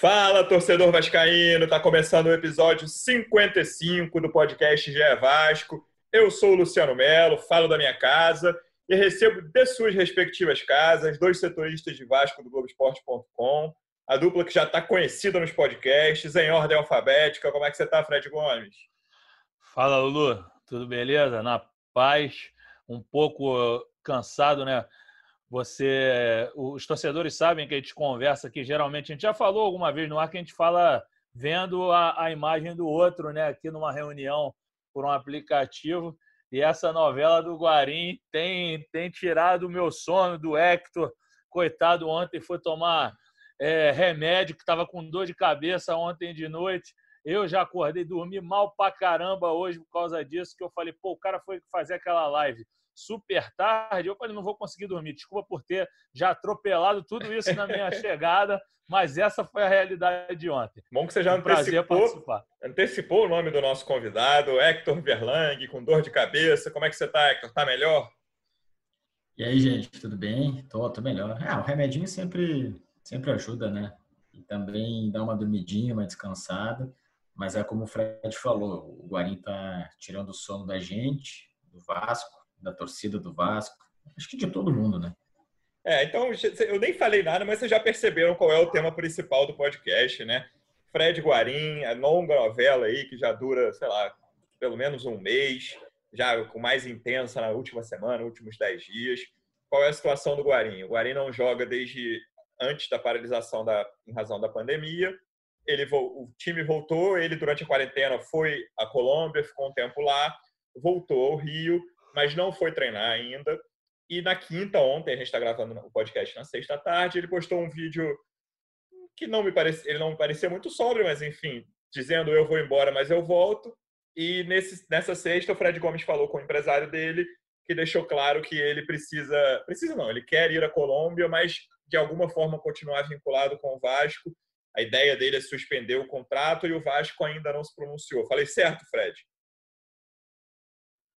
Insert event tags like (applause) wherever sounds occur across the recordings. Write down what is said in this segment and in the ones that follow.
Fala, torcedor vascaíno! Tá começando o episódio 55 do podcast GE Vasco. Eu sou o Luciano Melo, falo da minha casa e recebo de suas respectivas casas dois setoristas de Vasco do Globoesporte.com, a dupla que já está conhecida nos podcasts, em ordem alfabética. Como é que você está, Fred Gomes? Fala, Lulu. Tudo beleza? Na paz, um pouco cansado, né? Você, os torcedores sabem que a gente conversa aqui, geralmente, a gente já falou alguma vez no ar que a gente fala vendo a, a imagem do outro, né? Aqui numa reunião por um aplicativo. E essa novela do Guarim tem, tem tirado o meu sono do Hector. Coitado, ontem foi tomar é, remédio, que estava com dor de cabeça ontem de noite. Eu já acordei, dormi mal pra caramba hoje por causa disso, que eu falei, pô, o cara foi fazer aquela live super tarde. Eu falei, não vou conseguir dormir. Desculpa por ter já atropelado tudo isso na minha (laughs) chegada, mas essa foi a realidade de ontem. Bom que você já um antecipou, antecipou o nome do nosso convidado, Hector Verlang, com dor de cabeça. Como é que você está, Hector? Está melhor? E aí, gente, tudo bem? Tô, tô melhor. Ah, o remedinho sempre, sempre ajuda, né? E também dá uma dormidinha, uma descansada. Mas é como o Fred falou, o Guarim tá tirando o sono da gente, do Vasco da torcida do Vasco, acho que de todo mundo, né? É, então eu nem falei nada, mas vocês já perceberam qual é o tema principal do podcast, né? Fred Guarim, a longa novela aí que já dura, sei lá, pelo menos um mês, já com mais intensa na última semana, últimos dez dias. Qual é a situação do Guarim? O Guarim não joga desde antes da paralisação da, em razão da pandemia. Ele, o time voltou, ele durante a quarentena foi à Colômbia, ficou um tempo lá, voltou ao Rio mas não foi treinar ainda. E na quinta, ontem, a gente está gravando o podcast na sexta tarde, ele postou um vídeo que não me parece, ele não me parecia muito sóbrio, mas enfim, dizendo eu vou embora, mas eu volto. E nesse, nessa sexta, o Fred Gomes falou com o empresário dele, que deixou claro que ele precisa, precisa não, ele quer ir à Colômbia, mas de alguma forma continuar vinculado com o Vasco. A ideia dele é suspender o contrato e o Vasco ainda não se pronunciou. Falei certo, Fred?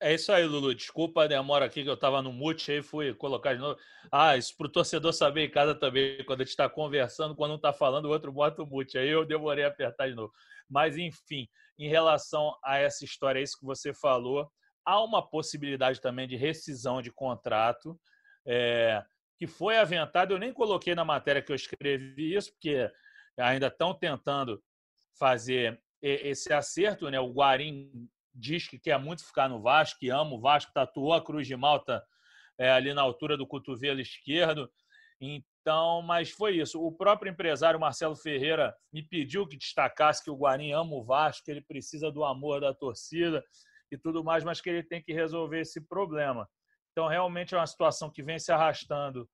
É isso aí, Lulu. Desculpa a demora aqui que eu estava no mute aí, fui colocar de novo. Ah, isso para o torcedor saber em casa também, quando a gente está conversando, quando um está falando, o outro bota o mute. Aí eu demorei a apertar de novo. Mas, enfim, em relação a essa história, é isso que você falou, há uma possibilidade também de rescisão de contrato, é, que foi aventada. Eu nem coloquei na matéria que eu escrevi isso, porque ainda estão tentando fazer esse acerto, né? O Guarim diz que quer muito ficar no Vasco, que ama o Vasco, tatuou a Cruz de Malta é, ali na altura do cotovelo esquerdo. Então, mas foi isso. O próprio empresário Marcelo Ferreira me pediu que destacasse que o Guarim ama o Vasco, que ele precisa do amor da torcida e tudo mais, mas que ele tem que resolver esse problema. Então, realmente é uma situação que vem se arrastando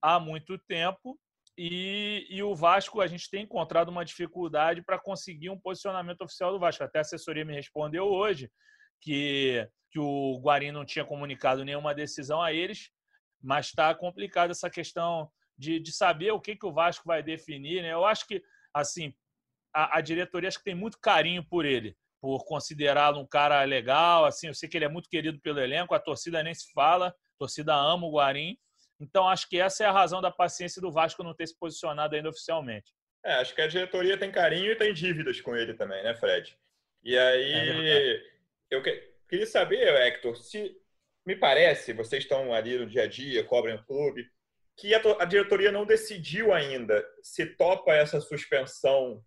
há muito tempo e, e, o Vasco, a gente tem encontrado uma dificuldade para conseguir um posicionamento oficial do Vasco. Até a assessoria me respondeu hoje que, que o Guarim não tinha comunicado nenhuma decisão a eles, mas está complicada essa questão de, de saber o que, que o Vasco vai definir. Né? Eu acho que, assim, a, a diretoria acho que tem muito carinho por ele, por considerá-lo um cara legal. Assim, eu sei que ele é muito querido pelo elenco, a torcida nem se fala, a torcida ama o Guarim então, acho que essa é a razão da paciência do Vasco não ter se posicionado ainda oficialmente. É, acho que a diretoria tem carinho e tem dívidas com ele também, né, Fred? E aí, é eu que, queria saber, Hector, se me parece, vocês estão ali no dia a dia, cobrem o clube, que a, a diretoria não decidiu ainda se topa essa suspensão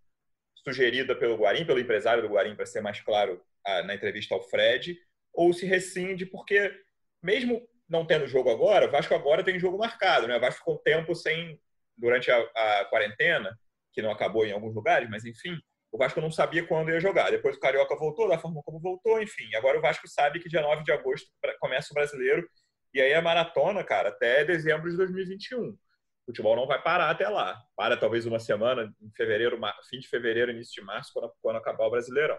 sugerida pelo Guarim, pelo empresário do Guarim, para ser mais claro na entrevista ao Fred, ou se rescinde, porque mesmo não tendo jogo agora, o Vasco agora tem jogo marcado, né? O Vasco ficou tempo sem, durante a, a, quarentena, que não acabou em alguns lugares, mas enfim, o Vasco não sabia quando ia jogar. Depois o Carioca voltou, da forma como voltou, enfim. Agora o Vasco sabe que dia 9 de agosto começa o brasileiro, e aí a maratona, cara, até dezembro de 2021. O futebol não vai parar até lá. Para talvez uma semana, em fevereiro, fim de fevereiro, início de março, quando, quando acabar o Brasileirão.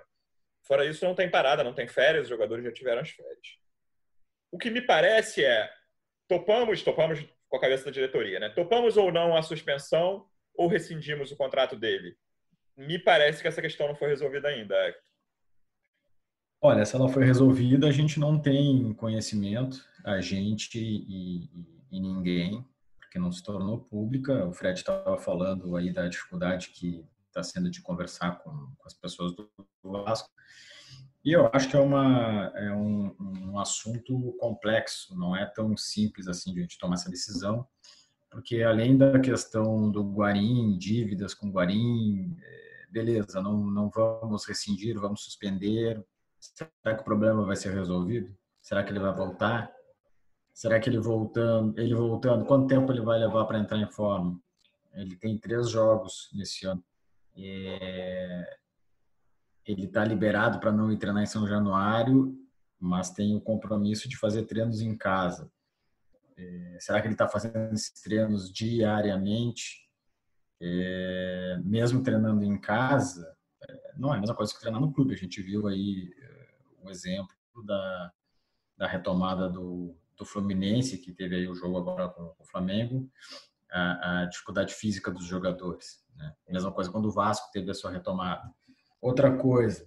Fora isso, não tem parada, não tem férias, os jogadores já tiveram as férias. O que me parece é, topamos, topamos com a cabeça da diretoria, né? Topamos ou não a suspensão ou rescindimos o contrato dele? Me parece que essa questão não foi resolvida ainda, Olha, se ela foi resolvida, a gente não tem conhecimento, a gente e, e, e ninguém, porque não se tornou pública. O Fred estava falando aí da dificuldade que está sendo de conversar com, com, as pessoas do Vasco. E eu acho que é, uma, é um, um, assunto complexo, não é tão simples assim de a gente tomar essa decisão, porque além da questão do Guarim, dívidas com Guarim, é, beleza, não, não vamos rescindir, vamos suspender, Será que o problema vai ser resolvido? Será que ele vai voltar? Será que ele voltando, ele voltando, quanto tempo ele vai levar para entrar em forma? Ele tem três jogos nesse ano. É... Ele está liberado para não ir treinar em São Januário, mas tem o compromisso de fazer treinos em casa. É... Será que ele está fazendo esses treinos diariamente? É... Mesmo treinando em casa, é, não é a mesma coisa que treinar no clube. A gente viu aí um exemplo da, da retomada do, do Fluminense, que teve aí o jogo agora com o Flamengo, a, a dificuldade física dos jogadores. Né? Mesma coisa quando o Vasco teve a sua retomada. Outra coisa,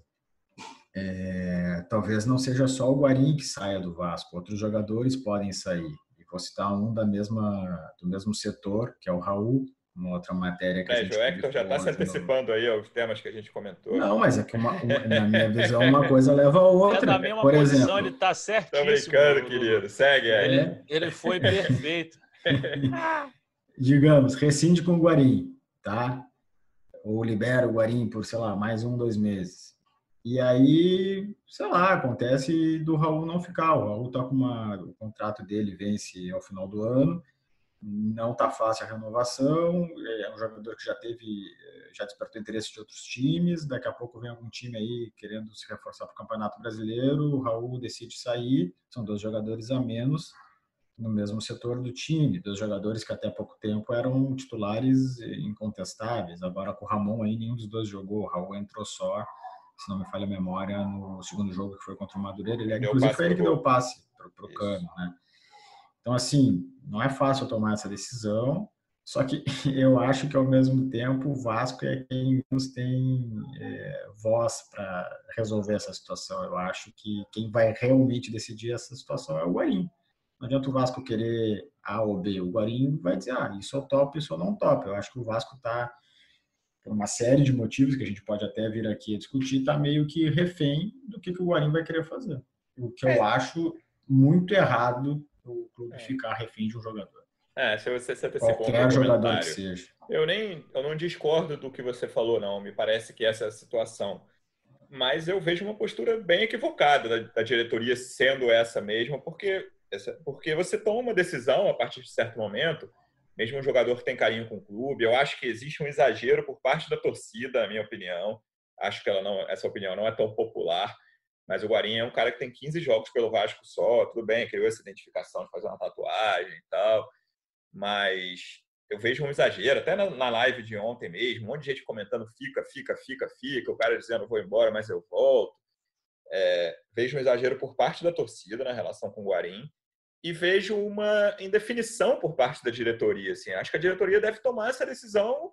é, talvez não seja só o Guarim que saia do Vasco, outros jogadores podem sair. E vou citar um da mesma, do mesmo setor, que é o Raul, uma outra matéria que é, a gente. O Hector já está se antecipando no... aí aos temas que a gente comentou. Não, mas é que uma, uma, na minha visão uma coisa leva a outra. É na mesma Por posição, exemplo, ele está certíssimo. Tô brincando, querido. Segue aí. Ele, ele foi (laughs) perfeito. Digamos, rescinde com o Guarim, tá? Ou libera o Guarim por, sei lá, mais um, dois meses. E aí, sei lá, acontece do Raul não ficar. O Raul tá com uma. O contrato dele vence ao final do ano não está fácil a renovação, é um jogador que já teve, já despertou interesse de outros times, daqui a pouco vem algum time aí querendo se reforçar para o Campeonato Brasileiro, o Raul decide sair, são dois jogadores a menos no mesmo setor do time, dois jogadores que até pouco tempo eram titulares incontestáveis, agora com o Ramon aí nenhum dos dois jogou, o Raul entrou só, se não me falha a memória, no segundo jogo que foi contra o Madureira, ele, inclusive foi ele que deu o passe para o Cano, né? Então, assim, não é fácil tomar essa decisão, só que (laughs) eu acho que, ao mesmo tempo, o Vasco é quem nos tem é, voz para resolver essa situação. Eu acho que quem vai realmente decidir essa situação é o Guarim. Não adianta o Vasco querer A ou B. O Guarim vai dizer, ah, isso eu topo, isso eu não topo. Eu acho que o Vasco está, por uma série de motivos que a gente pode até vir aqui a discutir, está meio que refém do que, que o Guarim vai querer fazer. O que eu é. acho muito errado o clube é. ficar refém de um jogador. É, se você se antecipou Qualquer jogador que seja. Eu nem, eu não discordo do que você falou, não. Me parece que essa é a situação. Mas eu vejo uma postura bem equivocada da, da diretoria sendo essa mesma, porque, essa, porque você toma uma decisão a partir de certo momento, mesmo um jogador que tem carinho com o clube. Eu acho que existe um exagero por parte da torcida, na minha opinião. Acho que ela não, essa opinião não é tão popular. Mas o Guarim é um cara que tem 15 jogos pelo Vasco só, tudo bem, criou essa identificação de fazer uma tatuagem e tal, mas eu vejo um exagero, até na, live de ontem mesmo, um monte de gente comentando fica, fica, fica, fica, o cara dizendo vou embora, mas eu volto. É, vejo um exagero por parte da torcida na relação com o Guarim e vejo uma indefinição por parte da diretoria. Assim. Acho que a diretoria deve tomar essa decisão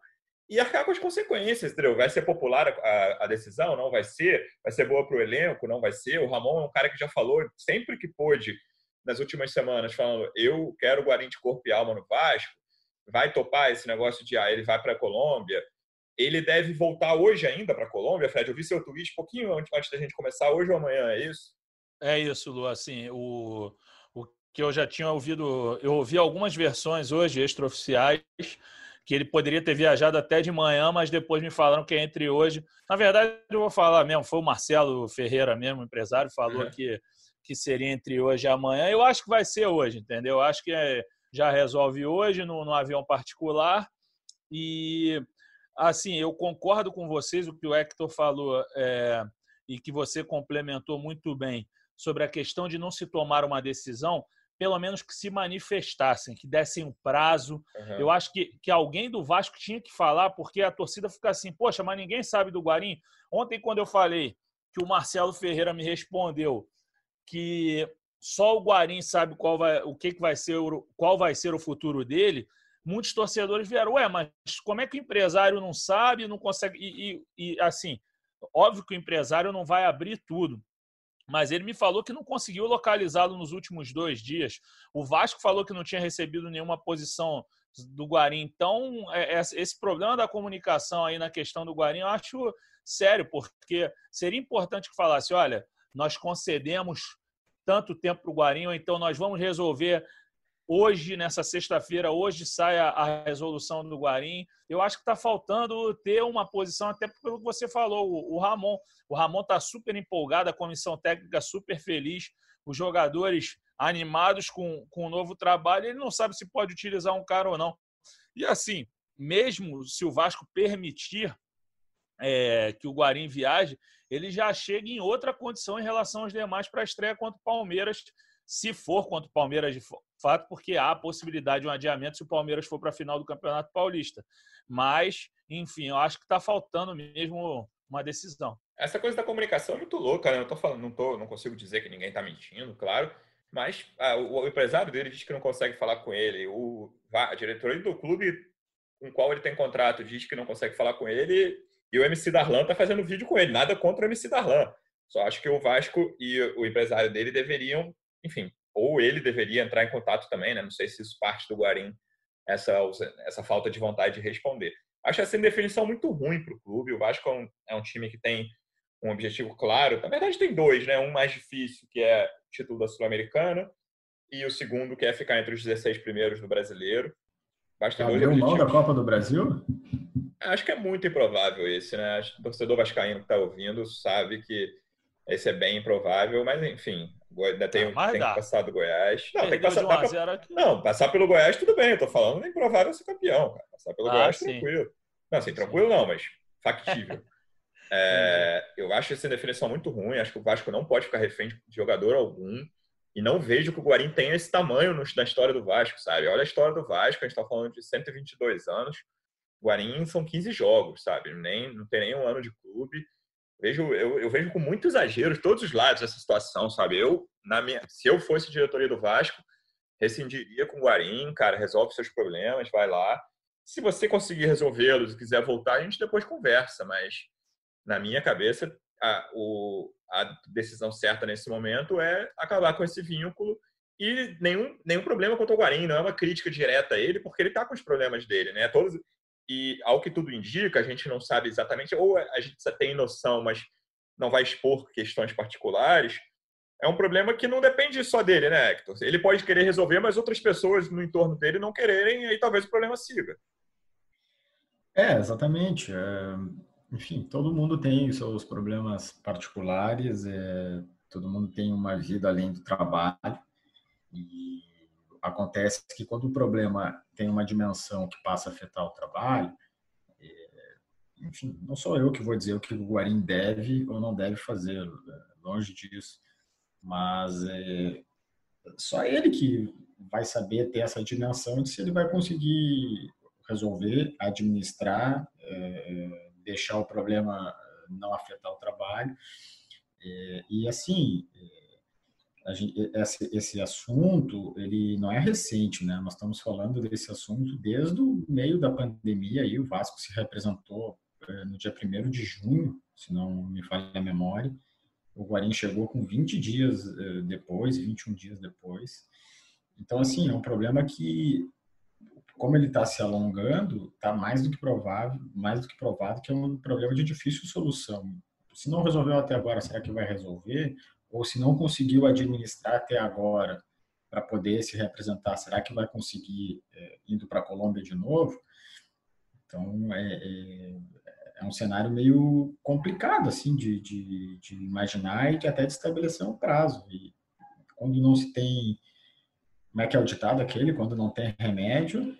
e arcar com as consequências, entendeu? Vai ser popular a, a decisão? Não vai ser? Vai ser boa para o elenco? Não vai ser? O Ramon é um cara que já falou sempre que pôde nas últimas semanas, falando eu quero o Guarim de corpo e alma no Vasco, vai topar esse negócio de ah, ele vai para a Colômbia. Ele deve voltar hoje ainda para a Colômbia, Fred? Eu vi seu tweet pouquinho antes, da gente começar, hoje ou amanhã, é isso? É isso, Lu. Assim, o que eu já tinha ouvido, eu ouvi algumas versões hoje extraoficiais que ele poderia ter viajado até de manhã, mas depois me falaram que é entre hoje. Na verdade, eu vou falar mesmo, foi o Marcelo Ferreira mesmo, empresário, falou uhum. que, que seria entre hoje e amanhã. Eu acho que vai ser hoje, entendeu? Eu acho que é, já resolve hoje no, no avião particular. E, assim, eu concordo com vocês, o que o Hector falou é, e que você complementou muito bem sobre a questão de não se tomar uma decisão pelo menos que se manifestassem, que dessem um prazo. Uhum. Eu acho que, que alguém do Vasco tinha que falar, porque a torcida fica assim, poxa, mas ninguém sabe do Guarim. Ontem, quando eu falei que o Marcelo Ferreira me respondeu que só o Guarim sabe qual vai, o que, que vai ser, qual vai ser o futuro dele, muitos torcedores vieram, ué, mas como é que o empresário não sabe, não consegue. E, e, e, assim, óbvio que o empresário não vai abrir tudo. Mas ele me falou que não conseguiu localizá-lo nos últimos dois dias. O Vasco falou que não tinha recebido nenhuma posição do Guarim. Então, é, é, esse problema da comunicação aí na questão do Guarim, eu acho sério, porque seria importante que falasse: olha, nós concedemos tanto tempo para o Guarim, ou então nós vamos resolver hoje, nessa sexta-feira, hoje sai a, a, resolução do Guarim. Eu acho que está faltando ter uma posição, até pelo que você falou, o, o Ramon. O Ramon está super empolgado, a comissão técnica super feliz, os jogadores animados com, com o novo trabalho. Ele não sabe se pode utilizar um cara ou não. E assim, mesmo se o Vasco permitir é, que o Guarim viaje, ele já chega em outra condição em relação aos demais para a estreia contra o Palmeiras, se for contra o Palmeiras de fato, porque há a possibilidade de um adiamento se o Palmeiras for para a final do Campeonato Paulista. Mas, enfim, eu acho que está faltando mesmo uma decisão. Essa coisa da comunicação é muito louca, né? Eu tô falando, não, tô, não consigo dizer que ninguém está mentindo, claro, mas ah, o, empresário dele diz que não consegue falar com ele, o, a diretoria do clube com o qual ele tem contrato diz que não consegue falar com ele, e o MC Darlan está fazendo vídeo com ele. Nada contra o MC Darlan. Só acho que o Vasco e o empresário dele deveriam, enfim, ou ele deveria entrar em contato também, né? Não sei se isso parte do Guarim, essa, essa falta de vontade de responder. Acho essa indefinição muito ruim para o clube. O Vasco é um, é um, time que tem um objetivo claro. Na verdade, tem dois, né? Um mais difícil, que é o título da Sul-Americana, e o segundo, que é ficar entre os 16 primeiros do brasileiro. Basta Abriu mão da Copa do Brasil? Acho que é muito improvável esse, né? O torcedor vascaíno que está ouvindo sabe que esse é bem improvável, mas enfim, Ainda tem, tem que passar do Goiás. Não, tem que passar. Pra... Não, passar pelo Goiás, tudo bem. Eu tô falando, é improvável ser campeão, cara. Passar pelo ah, Goiás, sim. tranquilo. Não, assim, tranquilo não, mas factível. (laughs) é, eu acho essa definição muito ruim. Acho que o Vasco não pode ficar refém de jogador algum. E não vejo que o Guarim tenha esse tamanho na história do Vasco, sabe? Olha a história do Vasco, a gente tá falando de 122 anos. O Guarim são 15 jogos, sabe? Nem, não tem nem um ano de clube vejo, eu, eu, vejo com muito exagero todos os lados essa situação, sabe? Eu, na minha, se eu fosse diretoria do Vasco, rescindiria com o Guarim, cara, resolve seus problemas, vai lá. Se você conseguir resolvê-los e quiser voltar, a gente depois conversa, mas na minha cabeça, a, o, a decisão certa nesse momento é acabar com esse vínculo e nenhum, nenhum problema quanto ao Guarim, não é uma crítica direta a ele, porque ele está com os problemas dele, né? Todos, e, ao que tudo indica, a gente não sabe exatamente, ou a gente tem noção, mas não vai expor questões particulares, é um problema que não depende só dele, né, Hector? Ele pode querer resolver, mas outras pessoas no entorno dele não quererem, e aí talvez o problema siga. É, exatamente. É, enfim, todo mundo tem seus problemas particulares, é, todo mundo tem uma vida além do trabalho, e acontece que quando o problema tem uma dimensão que passa a afetar o trabalho, é, enfim, não sou eu que vou dizer o que o Guarim deve ou não deve fazer, é, longe disso, mas é só ele que vai saber ter essa dimensão de se ele vai conseguir resolver, administrar, é, deixar o problema não afetar o trabalho. É, e assim, gente, esse, esse, assunto ele não é recente, né? Nós estamos falando desse assunto desde o meio da pandemia. Aí o Vasco se representou é, no dia 1 de junho, se não me falha a memória. O Guarim chegou com 20 dias é, depois, 21 dias depois. Então, assim, é um problema que, como ele está se alongando, está mais do que provável, mais do que provado que é um problema de difícil solução. Se não resolveu até agora, será que vai resolver? Ou se não conseguiu administrar até agora para poder se representar, será que vai conseguir é, indo para a Colômbia de novo? Então é, é, é, um cenário meio complicado assim de, de, de, imaginar e de até de estabelecer um prazo. E quando não se tem, como é que é o ditado aquele? Quando não tem remédio,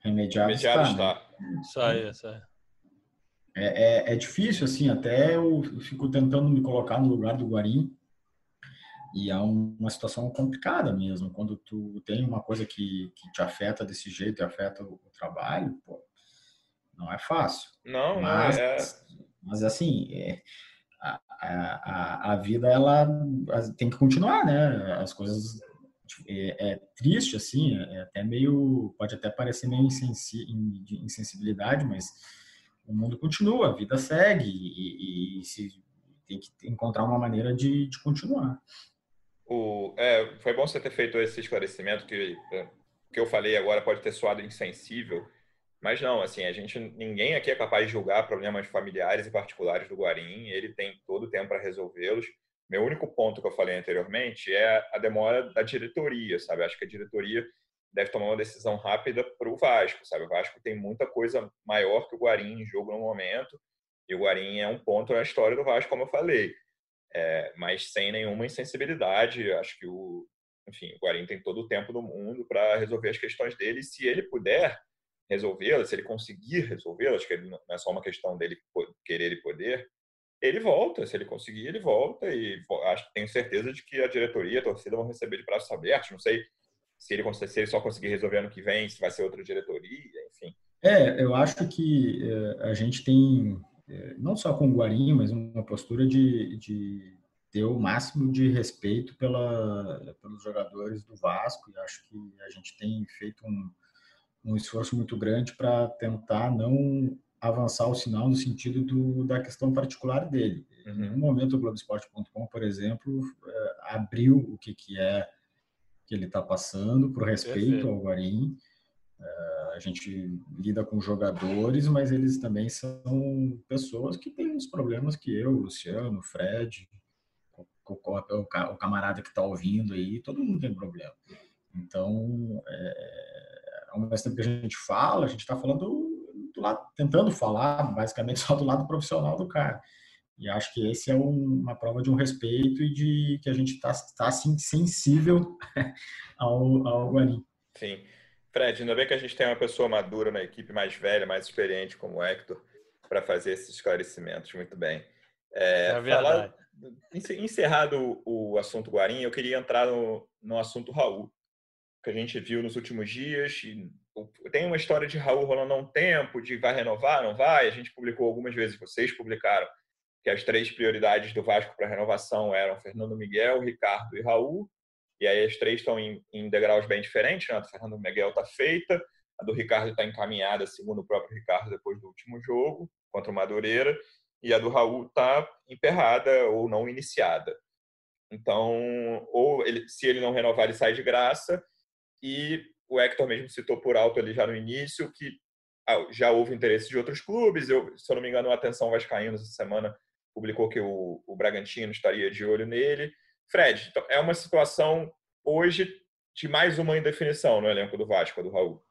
remediado, remediado está. está. Né? Isso aí, isso aí. É, é, é, difícil, assim, até eu fico tentando me colocar no lugar do Guarim, e é uma situação complicada mesmo, quando tu tem uma coisa que, que te afeta desse jeito e afeta o, o trabalho, pô, não é fácil. Não, mas, não é. Mas assim, é, a, a, a, vida ela tem que continuar, né? As coisas é, é triste assim, é até meio pode até parecer meio insensi, insensibilidade, mas o mundo continua, a vida segue e, e, e se tem que encontrar uma maneira de, de continuar. O, é, foi bom você ter feito esse esclarecimento que é, que eu falei agora pode ter soado insensível, mas não, assim, a gente ninguém aqui é capaz de julgar problemas familiares e particulares do Guarim, ele tem todo o tempo para resolvê-los. Meu único ponto que eu falei anteriormente é a demora da diretoria, sabe? Acho que a diretoria deve tomar uma decisão rápida para o Vasco, sabe? O Vasco tem muita coisa maior que o Guarim em jogo no momento, e o Guarim é um ponto na história do Vasco, como eu falei. É, mas sem nenhuma insensibilidade. Acho que o, enfim, o Guarim tem todo o tempo do mundo para resolver as questões dele. Se ele puder resolvê-las, se ele conseguir resolvê-las, que não é só uma questão dele querer e poder, ele volta. Se ele conseguir, ele volta. E acho, tenho certeza de que a diretoria, a torcida vão receber de braços abertos. Não sei se ele, se ele só conseguir resolver ano que vem, se vai ser outra diretoria, enfim. É, eu acho que eh, a gente tem, eh, não só com o Guarim, mas uma postura de, de ter o máximo de respeito pela, pelos jogadores do Vasco e acho que a gente tem feito um, um esforço muito grande para tentar não avançar o sinal no sentido do, da questão particular dele. Uhum. Em nenhum momento o Globoesporte.com, por exemplo, é, abriu o que, que é que ele está passando por respeito Perfeito. ao Guarim. É, a gente lida com jogadores, mas eles também são pessoas que têm os problemas que eu, Luciano, Fred, o, camarada que está ouvindo aí, todo mundo tem problema. Então, é, ao mesmo tempo que a gente fala, a gente está falando do lado, tentando falar basicamente só do lado profissional do cara. E acho que esse é um, uma prova de um respeito e de que a gente está tá, assim sensível (laughs) ao, ao Guarim. Sim. Fred, ainda bem que a gente tem uma pessoa madura na equipe, mais velha, mais experiente como o Hector, para fazer esses esclarecimentos. Muito bem. É, é verdade. Falar, Encerrado o assunto Guarim, eu queria entrar no, no assunto Raul, que a gente viu nos últimos dias. tem uma história de Raul rolando há um tempo, de vai renovar, não vai. A gente publicou algumas vezes, vocês publicaram, que as três prioridades do Vasco para renovação eram Fernando Miguel, Ricardo e Raul. E aí as três estão em, em degraus bem diferentes. Né? A do Fernando Miguel está feita, a do Ricardo está encaminhada, segundo o próprio Ricardo, depois do último jogo contra o Madureira e a do Raul está emperrada ou não iniciada. Então, ou ele, se ele não renovar, ele sai de graça. E o Hector mesmo citou por alto ali já no início que ah, já houve interesse de outros clubes. Eu, se eu não me engano, a Atenção Vascaínos essa semana publicou que o, o Bragantino estaria de olho nele. Fred, então, é uma situação hoje de mais uma indefinição no elenco do Vasco, do Raul.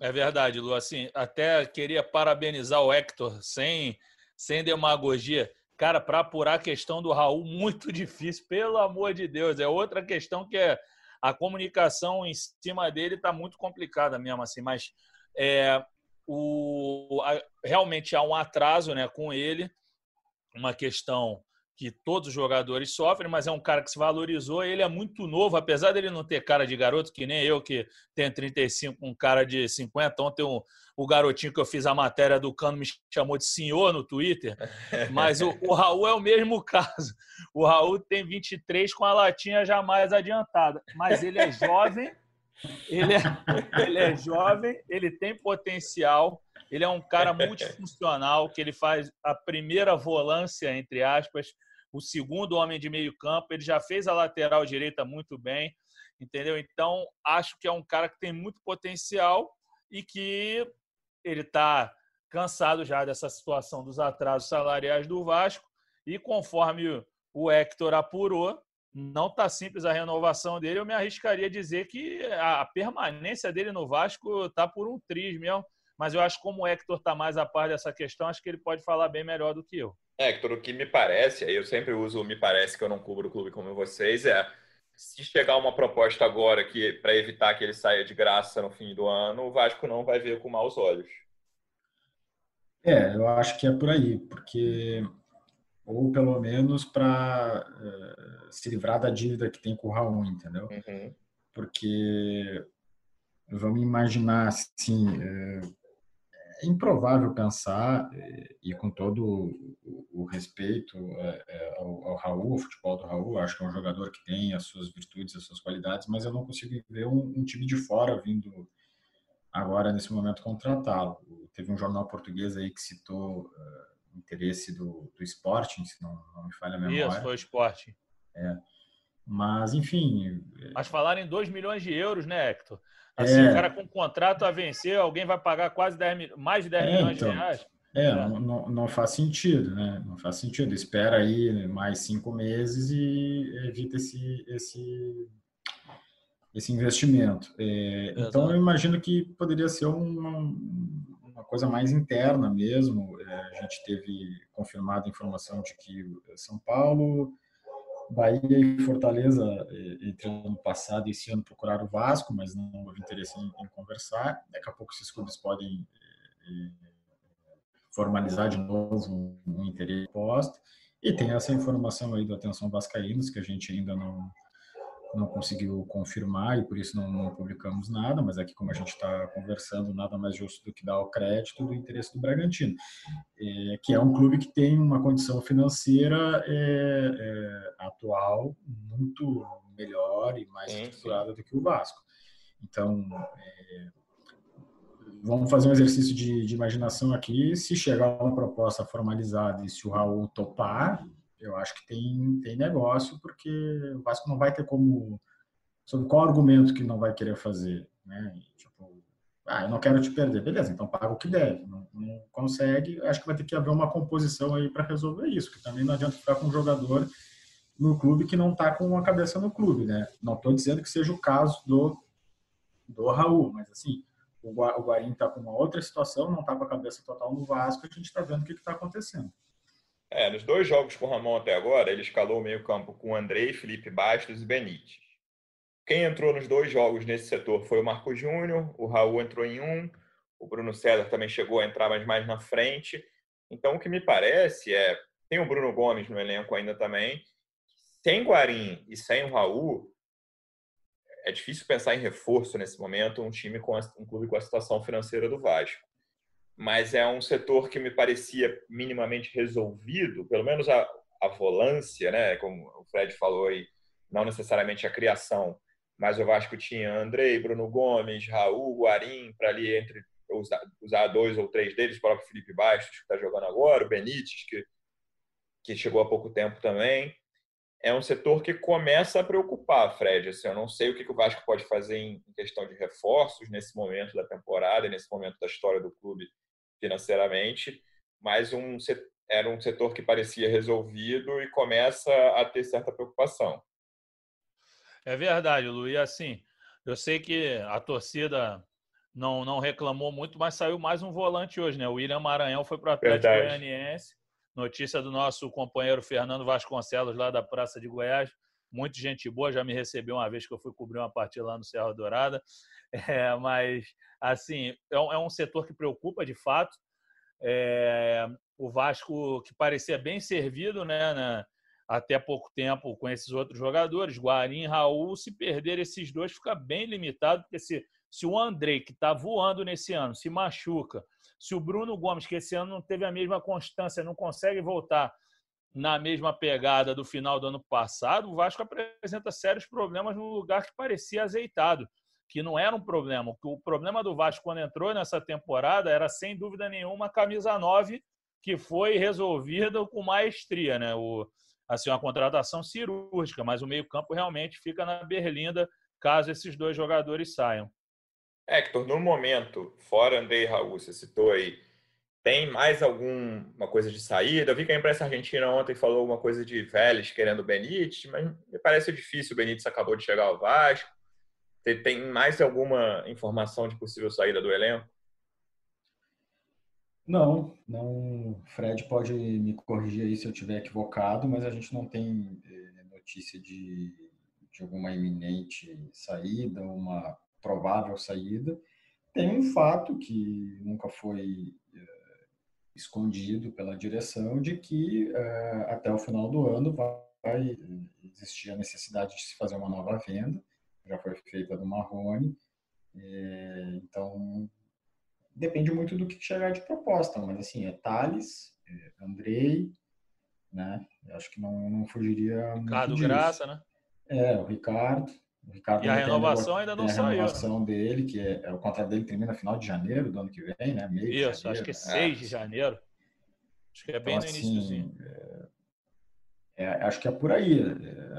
É verdade, Lu. Assim, até queria parabenizar o Hector sem sem demagogia. Cara, para apurar a questão do Raul, muito (laughs) difícil, pelo amor de Deus. É outra questão que é a comunicação em cima dele está muito complicada mesmo, assim, mas é, o, a, realmente há um atraso né, com ele, uma questão que todos os jogadores sofrem, mas é um cara que se valorizou. Ele é muito novo, apesar dele não ter cara de garoto, que nem eu, que tenho 35, um cara de 50. Ontem um, o garotinho que eu fiz a matéria do Cano me chamou de senhor no Twitter, (laughs) mas o, o Raul é o mesmo caso. O Raul tem 23 com a latinha já mais adiantada, mas ele é jovem, ele é, ele é jovem, ele tem potencial, ele é um cara multifuncional, que ele faz a primeira volância, entre aspas, o segundo homem de meio campo, ele já fez a lateral direita muito bem, entendeu? Então, acho que é um cara que tem muito potencial e que ele está cansado já dessa situação dos atrasos salariais do Vasco e conforme o Hector apurou, não está simples a renovação dele. Eu me arriscaria a dizer que a permanência dele no Vasco está por um triz mesmo. Mas eu acho que como o Hector está mais a par dessa questão, acho que ele pode falar bem melhor do que eu. Hector, o que me parece, aí eu sempre uso o me parece que eu não cubro o clube como vocês, é se chegar uma proposta agora que para evitar que ele saia de graça no fim do ano, o Vasco não vai ver com maus olhos. É, eu acho que é por aí, porque ou pelo menos para uh, eh, se livrar da dívida que tem com o Raul, entendeu? Uhum. Porque vamos imaginar assim, uh, é improvável pensar, e com todo o respeito ao, ao Raul, ao futebol do Raul, acho que é um jogador que tem as suas virtudes, as suas qualidades, mas eu não consigo ver um, um time de fora vindo agora, nesse momento, contratá-lo. Teve um jornal português aí que citou uh, interesse do, do Sporting, se não, não me falha a memória. Isso, foi o Sporting. É. Mas, enfim... Mas falaram em 2 milhões de euros, né, Hector? Assim, é... o cara com contrato a vencer, alguém vai pagar quase 10, mais de 10 é, milhões então, de reais. É, é. Não, não, não, faz sentido, né? Não faz sentido. Espera aí mais cinco meses e evita esse, esse, esse investimento. É, então, eu imagino que poderia ser uma, uma coisa mais interna mesmo. É, a gente teve confirmada a informação de que São Paulo Bahia e Fortaleza, eh, entre ano passado e esse ano, procuraram o Vasco, mas não houve interesse em, em conversar. Daqui a pouco esses clubes podem eh, formalizar de novo um interesse posto. E tem essa informação aí do Atenção Vascaínos, que a gente ainda não, não conseguiu confirmar e por isso não, não publicamos nada, mas aqui como a gente está conversando, nada mais justo do que dar o crédito do interesse do Bragantino, é, que é um clube que tem uma condição financeira é, é, atual muito melhor e mais estruturada do que o Vasco. Então, é, vamos fazer um exercício de, de imaginação aqui, se chegar uma proposta formalizada e se o Raul topar, eu acho que tem, tem negócio, porque o Vasco não vai ter como. Sobre qual argumento que não vai querer fazer? Né? Tipo, ah, eu não quero te perder. Beleza, então paga o que deve. Não, não consegue, acho que vai ter que haver uma composição aí para resolver isso, que também não adianta ficar com um jogador no clube que não está com a cabeça no clube, né? Não estou dizendo que seja o caso do, do Raul, mas assim, o, Guarim está com uma outra situação, não está com a cabeça total no Vasco, a gente está vendo o que está acontecendo. É, nos dois jogos com o Ramon até agora, ele escalou o meio-campo com Andrei, Felipe Bastos e Benítez. Quem entrou nos dois jogos nesse setor foi o Marco Júnior, o Raul entrou em um, o Bruno César também chegou a entrar, mas mais na frente. Então, o que me parece é. Tem o Bruno Gomes no elenco ainda também. Sem Guarim e sem o Raul, é difícil pensar em reforço nesse momento um time com um clube com a situação financeira do Vasco mas é um setor que me parecia minimamente resolvido, pelo menos a, a volância, né? Como o Fred falou aí, não necessariamente a criação, mas o Vasco tinha Andrei, Bruno Gomes, Raul, Guarim, para ali entre usar, usar, dois ou três deles, o próprio Felipe Bastos, que está jogando agora, o Benítez, que, que chegou há pouco tempo também. É um setor que começa a preocupar, Fred. Assim, eu não sei o que o Vasco pode fazer em questão de reforços nesse momento da temporada, nesse momento da história do clube financeiramente, mas um, era um setor que parecia resolvido e começa a ter certa preocupação. É verdade, Lu. E assim, eu sei que a torcida não, não reclamou muito, mas saiu mais um volante hoje, né? O William Maranhão foi para o Atlético Goianiense. Notícia do nosso companheiro Fernando Vasconcelos, lá da Praça de Goiás. Muito gente boa, já me recebeu uma vez que eu fui cobrir uma partida lá no Serra Dourada. (laughs) É, mas, assim, é um, é um, setor que preocupa de fato. É, o Vasco, que parecia bem servido, né, né, até pouco tempo com esses outros jogadores, Guarim, Raul, se perder esses dois, fica bem limitado, porque se, se o Andrei, que está voando nesse ano, se machuca, se o Bruno Gomes, que esse ano não teve a mesma constância, não consegue voltar na mesma pegada do final do ano passado, o Vasco apresenta sérios problemas no lugar que parecia azeitado que não era um problema. O problema do Vasco quando entrou nessa temporada era, sem dúvida nenhuma, a camisa 9, que foi resolvida com maestria. Né? O, assim, uma contratação cirúrgica, mas o meio-campo realmente fica na berlinda caso esses dois jogadores saiam. Hector, no momento, fora Andrei Raul, você citou aí, tem mais alguma coisa de saída? Eu vi que a imprensa argentina ontem falou alguma coisa de Vélez querendo o Benítez, mas me parece difícil. O Benítez acabou de chegar ao Vasco. Tem mais alguma informação de possível saída do elenco? Não, não. Fred pode me corrigir aí se eu estiver equivocado, mas a gente não tem eh, notícia de, de alguma iminente saída, uma provável saída. Tem um fato que nunca foi escondido pela direção de que eh, até o final do ano vai existir a necessidade de se fazer uma nova venda já foi feita do Marrone. É, então, depende muito do que chegar de proposta, mas assim, é Thales, é Andrei, né? Eu acho que não, não fugiria Ricardo Graça, né? É, o Ricardo. O Ricardo e a renovação ainda não saiu. A né? renovação dele, que é, é, o contrato dele termina no final de janeiro do ano que vem, né? Meio Isso, janeiro, acho que é 6 de janeiro. Acho que é bem então, no assim, início. É, é, acho que é por aí.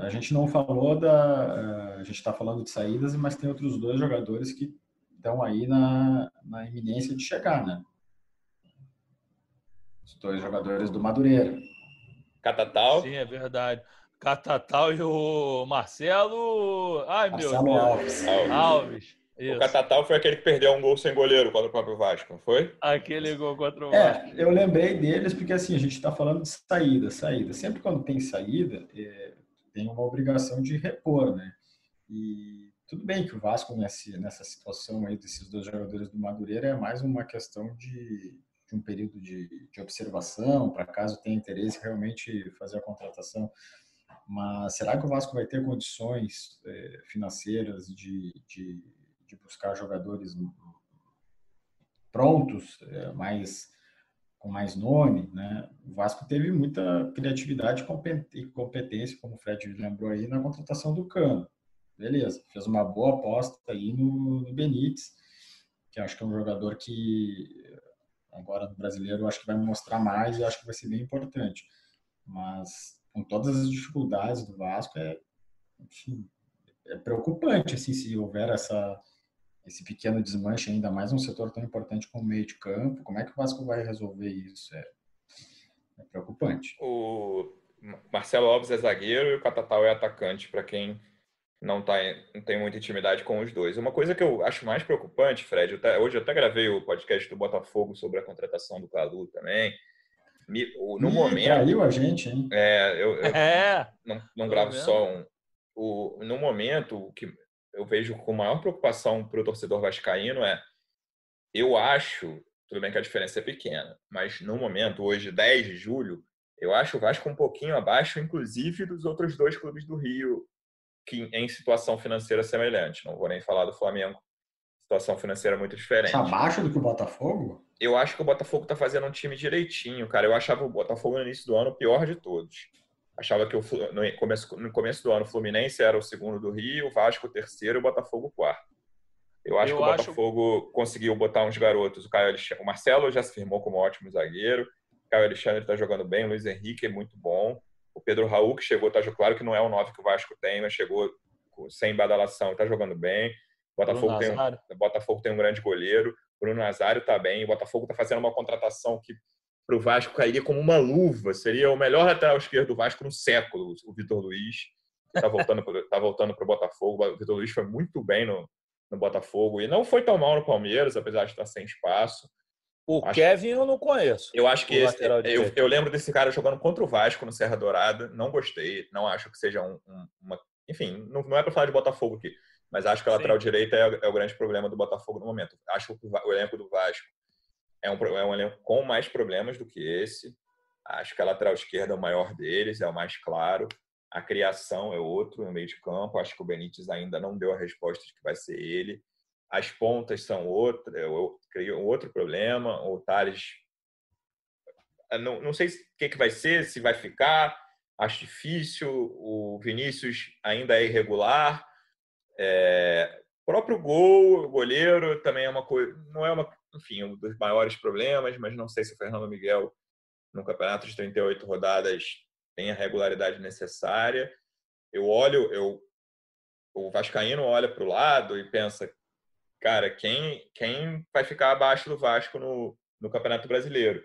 A gente não falou da. A gente está falando de saídas, mas tem outros dois jogadores que estão aí na, na iminência de chegar, né? Os dois jogadores do Madureira. Catatal. Sim, é verdade. Catatal e o Marcelo. Ai, Marcelo meu Deus. Alves. Alves. Isso. O Catatal foi aquele que perdeu um gol sem goleiro contra o próprio Vasco, não foi? Aquele gol contra o é, Vasco. É, eu lembrei deles porque assim, a gente está falando de saída, saída. Sempre quando tem saída, é, tem uma obrigação de repor, né? E tudo bem que o Vasco nessa, nessa situação aí desses dois jogadores do Madureira é mais uma questão de, de um período de, de observação, para caso tenha interesse realmente fazer a contratação. Mas será que o Vasco vai ter condições é, financeiras de, de de buscar jogadores prontos, é, mais com mais nome, né? O Vasco teve muita criatividade e competência, como o Fred lembrou aí, na contratação do Cano. Beleza, fez uma boa aposta aí no, no Benítez, que acho que é um jogador que agora no brasileiro acho que vai mostrar mais e acho que vai ser bem importante. Mas com todas as dificuldades do Vasco é, enfim, é preocupante assim se houver essa esse pequeno desmanche, ainda mais um setor tão importante como o meio de campo. Como é que o Vasco vai resolver isso? É, é preocupante. O Marcelo Alves é zagueiro e o Catatal é atacante, para quem não, tá, não tem muita intimidade com os dois. Uma coisa que eu acho mais preocupante, Fred, eu até, hoje eu até gravei o podcast do Botafogo sobre a contratação do Calu também. No Ih, momento. Traiu a gente, hein? É, eu, eu é. não, não gravo só um. O, no momento, o que eu vejo com maior preocupação para o torcedor vascaíno é, eu acho, tudo bem que a diferença é pequena, mas no momento, hoje, 10 de julho, eu acho o Vasco um pouquinho abaixo, inclusive, dos outros dois clubes do Rio, que em situação financeira semelhante. Não vou nem falar do Flamengo, situação financeira muito diferente. Abaixo do que o Botafogo? Eu acho que o Botafogo está fazendo um time direitinho, cara. Eu achava o Botafogo no início do ano o pior de todos achava que o, no, começo, no começo do ano o Fluminense era o segundo do Rio, o Vasco o terceiro e o Botafogo o quarto. Eu acho eu que o acho... Botafogo conseguiu botar uns garotos. O, Caio o Marcelo já se firmou como ótimo zagueiro. O Caio Alexandre está jogando bem. O Luiz Henrique é muito bom. O Pedro Raul, que chegou, tá, claro que não é o 9 que o Vasco tem, mas chegou sem badalação, está jogando bem. Botafogo tem, um, Botafogo tem um grande goleiro. Bruno Nazário está bem. O Botafogo está fazendo uma contratação que para o Vasco cairia como uma luva. Seria o melhor lateral esquerdo do Vasco no século, o Vitor Luiz. Está voltando para tá voltando o Botafogo. O Vitor Luiz foi muito bem no, no Botafogo e não foi tão mal no Palmeiras, apesar de estar sem espaço. O acho, Kevin eu não conheço. Eu acho que esse, eu, eu, lembro desse cara jogando contra o Vasco no Serra Dourada. Não gostei. Não acho que seja um, um, uma. Enfim, não, não é para falar de Botafogo aqui, mas acho que a lateral Sim. direita é, é, o grande problema do Botafogo no momento. Acho que o, elenco do Vasco é um, é um elenco com mais problemas do que esse. Acho que a lateral esquerda é o maior deles, é o mais claro. A criação é outro no meio de campo. Acho que o Benítez ainda não deu a resposta de que vai ser ele. As pontas são outra, eu creio um outro problema. O Thales, não, não sei o que, que vai ser, se vai ficar. Acho difícil. O Vinícius ainda é irregular. É, próprio gol, o goleiro também é uma coisa, não é uma enfim, um dos maiores problemas, mas não sei se o Fernando Miguel, no campeonato de 38 rodadas, tem a regularidade necessária. Eu olho, eu, o Vascaíno olha para o lado e pensa, cara, quem, quem vai ficar abaixo do Vasco no, no Campeonato Brasileiro?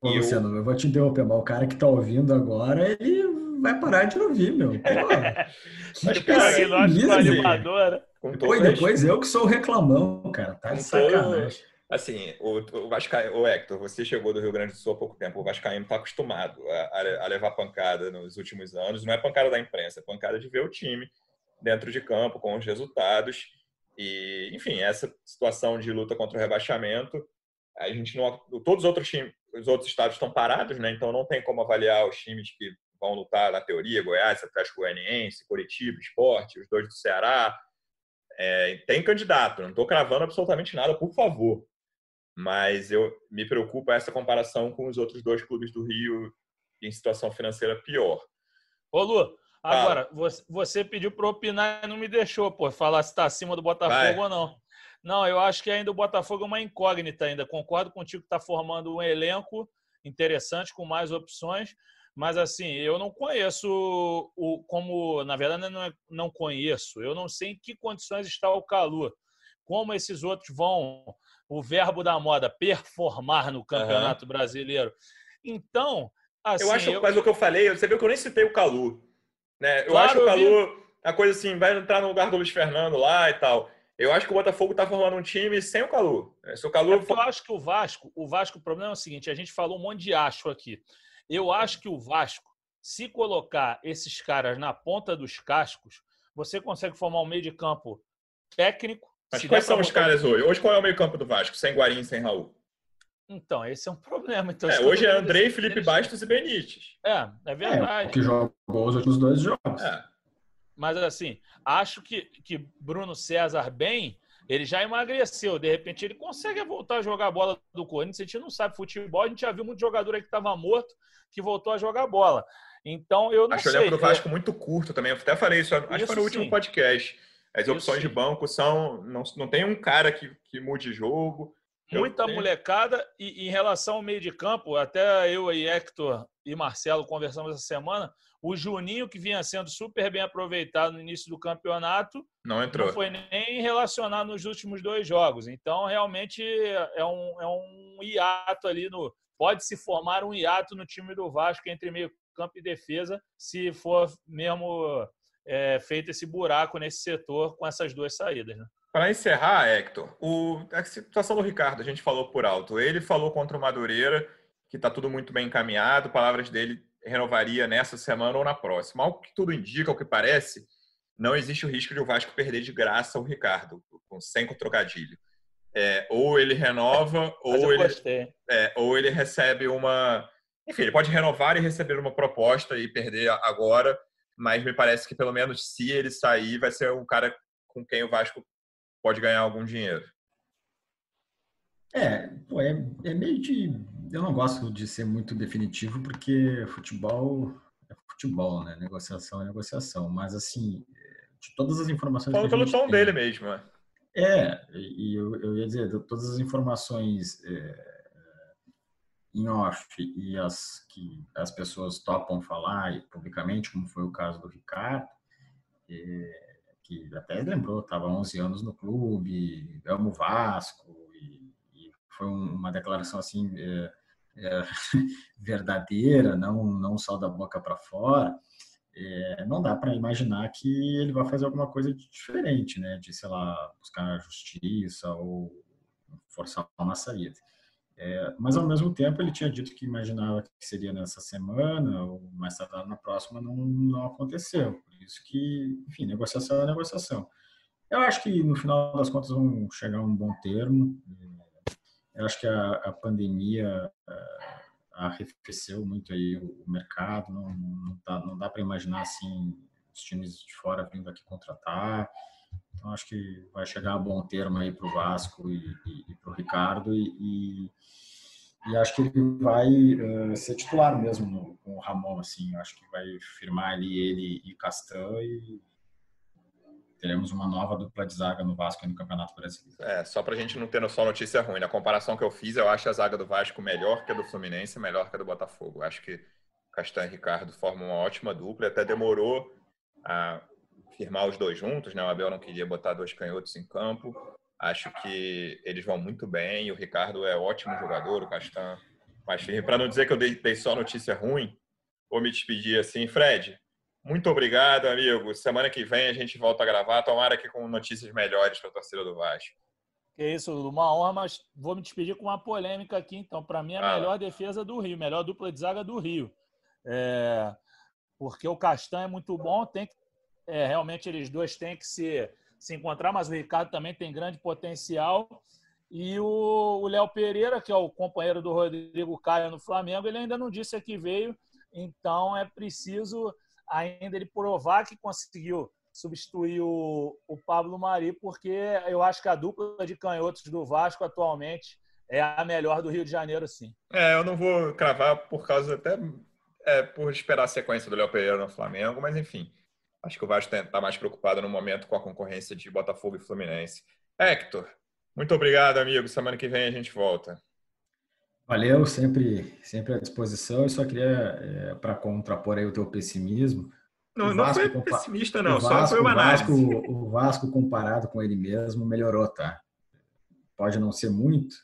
Ô, Luciano, eu... eu vou te interromper, mas o cara que está ouvindo agora, ele vai parar de ouvir, meu. (laughs) Mas, cara, que animadora. Pô, e depois eu que sou o reclamão, cara. Tá de sacanagem. Assim, o, o Vascaíno, o Hector, você chegou do Rio Grande do Sul há pouco tempo. O Vascaíno está acostumado a, a, levar pancada nos últimos anos. Não é pancada da imprensa, é pancada de ver o time dentro de campo, com os resultados. E, enfim, essa situação de luta contra o rebaixamento, a gente não. Todos os outros times, os outros estados estão parados, né? Então não tem como avaliar os times que vão lutar na teoria, Goiás, Atlético Goianiense, Curitiba, Esporte, os dois do Ceará. É, tem candidato, não estou cravando absolutamente nada, por favor. mas eu me preocupa essa comparação com os outros dois clubes do Rio em situação financeira pior. Ô, Lu, agora, você, você pediu para opinar e não me deixou, pô, falar se está acima do Botafogo Vai. ou não. Não, eu acho que ainda o Botafogo é uma incógnita ainda. Concordo contigo que está formando um elenco interessante com mais opções, mas assim, eu não conheço o como, na verdade, não, é, não conheço. Eu não sei em que condições está o Calu. Como esses outros vão, o verbo da moda, performar no Campeonato uhum. Brasileiro. Então, assim, eu acho, eu... mas o que eu falei, você viu que eu nem citei o Calu, né? Eu claro, acho o Calu a coisa assim, vai entrar no lugar do Luiz Fernando lá e tal. Eu acho que o Botafogo está formando um time sem o Calu. Se o Calu é eu acho que o Vasco, o Vasco, o problema é o seguinte: a gente falou um monte de acho aqui. Eu acho que o Vasco, se colocar esses caras na ponta dos cascos, você consegue formar um meio de campo técnico. Mas quais são os caras hoje? Hoje qual é o meio campo do Vasco? Sem Guarim, sem Raul? Então, esse é um problema. Então, é, hoje é Andrei, Felipe Bastos e Benítez. É, é verdade. É, que jogou os últimos dois jogos. É. Mas assim, acho que, que Bruno César bem, ele já emagreceu. De repente ele consegue voltar a jogar a bola do Corinthians. A gente não sabe futebol, a gente já viu muito jogador aí que estava morto que voltou a jogar bola. Então eu não acho sei. Acho o Vasco muito curto também. Eu até falei isso, acho que foi no último podcast. As opções de banco são. Não, não tem um cara que, que mude jogo. Muita molecada. E em relação ao meio de campo, até eu e Hector e Marcelo conversamos essa semana. O Juninho, que vinha sendo super bem aproveitado no início do campeonato, não entrou. Não foi nem relacionado nos últimos dois jogos. Então, realmente, é um, é um hiato ali no. Pode se formar um hiato no time do Vasco entre meio campo e defesa, se for mesmo é, feito esse buraco nesse setor com essas duas saídas. Né? Para encerrar, Hector, o, a situação do Ricardo, a gente falou por alto. Ele falou contra o Madureira que está tudo muito bem encaminhado, palavras dele renovaria nessa semana ou na próxima. Ao que tudo indica, ao que parece, não existe o risco de o Vasco perder de graça o Ricardo, com sem trocadilho. É, ou ele renova, (laughs) ou ele, é, ou ele recebe uma. Enfim, ele pode renovar e receber uma proposta e perder agora, mas me parece que pelo menos se ele sair, vai ser um cara com quem o Vasco pode ganhar algum dinheiro. É, pô, é, é meio de eu não gosto de ser muito definitivo porque futebol é futebol, né? Negociação é negociação. Mas, assim, de todas as informações. Falando pelo tom tem, dele mesmo, né? É, e eu, eu ia dizer, todas as informações é, em off e as que as pessoas topam falar publicamente, como foi o caso do Ricardo, é, que até lembrou, estava 11 anos no clube, amo Vasco, foi uma declaração assim. É, é, (laughs) verdadeira, não, não só da boca para fora, é, não dá para imaginar que ele vai fazer alguma coisa diferente, né? De, sei lá, buscar justiça ou forçar uma saída. É, mas, ao mesmo tempo, ele tinha dito que imaginava que seria nessa semana ou mais tarde na próxima, não, não aconteceu. Por isso que, enfim, negociação é negociação. Eu acho que, no final das contas, vão chegar a um bom termo. Eu acho que a, a pandemia uh, arrefeceu muito aí o, mercado, não, não, tá, não dá para imaginar assim os times de fora vindo aqui contratar. Então acho que vai chegar a bom termo aí para o Vasco e, e, e para o Ricardo e, e, acho que ele vai uh, ser titular mesmo no, com o Ramon assim. Acho que vai firmar ali ele e Castan e teremos uma nova dupla de zaga no Vasco no Campeonato Brasileiro. É, só para a gente não ter só notícia ruim. Na comparação que eu fiz, eu acho a zaga do Vasco melhor que a do Fluminense, melhor que a do Botafogo. Acho que Castanho e Ricardo formam uma ótima dupla. Até demorou a firmar os dois juntos, né? O Abel não queria botar dois canhotos em campo. Acho que eles vão muito bem. O Ricardo é ótimo jogador, o Castanho mais firme. Para não dizer que eu dei só notícia ruim, vou me despedir assim, Fred. Muito obrigado, amigo. Semana que vem a gente volta a gravar. Tomara que com notícias melhores para a torcida do Vasco. Que isso, uma honra, mas vou me despedir com uma polêmica aqui, então. Para mim, a ah. melhor defesa do Rio, melhor dupla de zaga do Rio. É... Porque o Castanho é muito bom, tem que... É, realmente eles dois têm que se, se encontrar, mas o Ricardo também tem grande potencial. E o Léo Pereira, que é o companheiro do Rodrigo Caio no Flamengo, ele ainda não disse que veio, então é preciso ainda ele provar que conseguiu substituir o, o Pablo Mari, porque eu acho que a dupla de canhotos do Vasco atualmente é a melhor do Rio de Janeiro, sim. É, eu não vou cravar por causa até é, por esperar a sequência do Léo Pereira no Flamengo, mas enfim. Acho que o Vasco está mais preocupado no momento com a concorrência de Botafogo e Fluminense. Hector, muito obrigado, amigo. Semana que vem a gente volta. Valeu, sempre, sempre à disposição. Eu só queria, é, para contrapor aí o teu pessimismo. Não, não foi pessimista, não, Vasco, só foi uma análise. O Vasco, (laughs) o Vasco, comparado com ele mesmo, melhorou, tá? Pode não ser muito,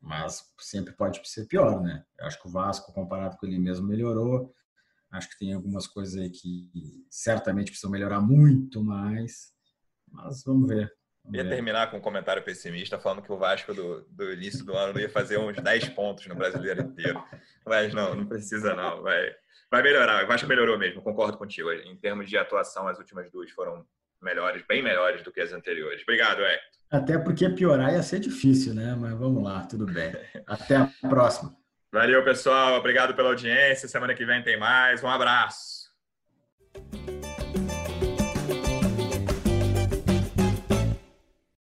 mas sempre pode ser pior, né? Eu acho que o Vasco, comparado com ele mesmo, melhorou. Acho que tem algumas coisas aí que certamente precisam melhorar muito mais, mas vamos ver. Ia terminar com um comentário pessimista falando que o Vasco do, do início do ano ia fazer uns 10 pontos no brasileiro inteiro. Mas não, não precisa não. Vai, vai melhorar. O Vasco melhorou mesmo, concordo contigo. Em termos de atuação, as últimas duas foram melhores, bem melhores do que as anteriores. Obrigado, Hector. Até porque piorar ia ser difícil, né? Mas vamos lá, tudo bem. Até a próxima. Valeu, pessoal. Obrigado pela audiência. Semana que vem tem mais. Um abraço.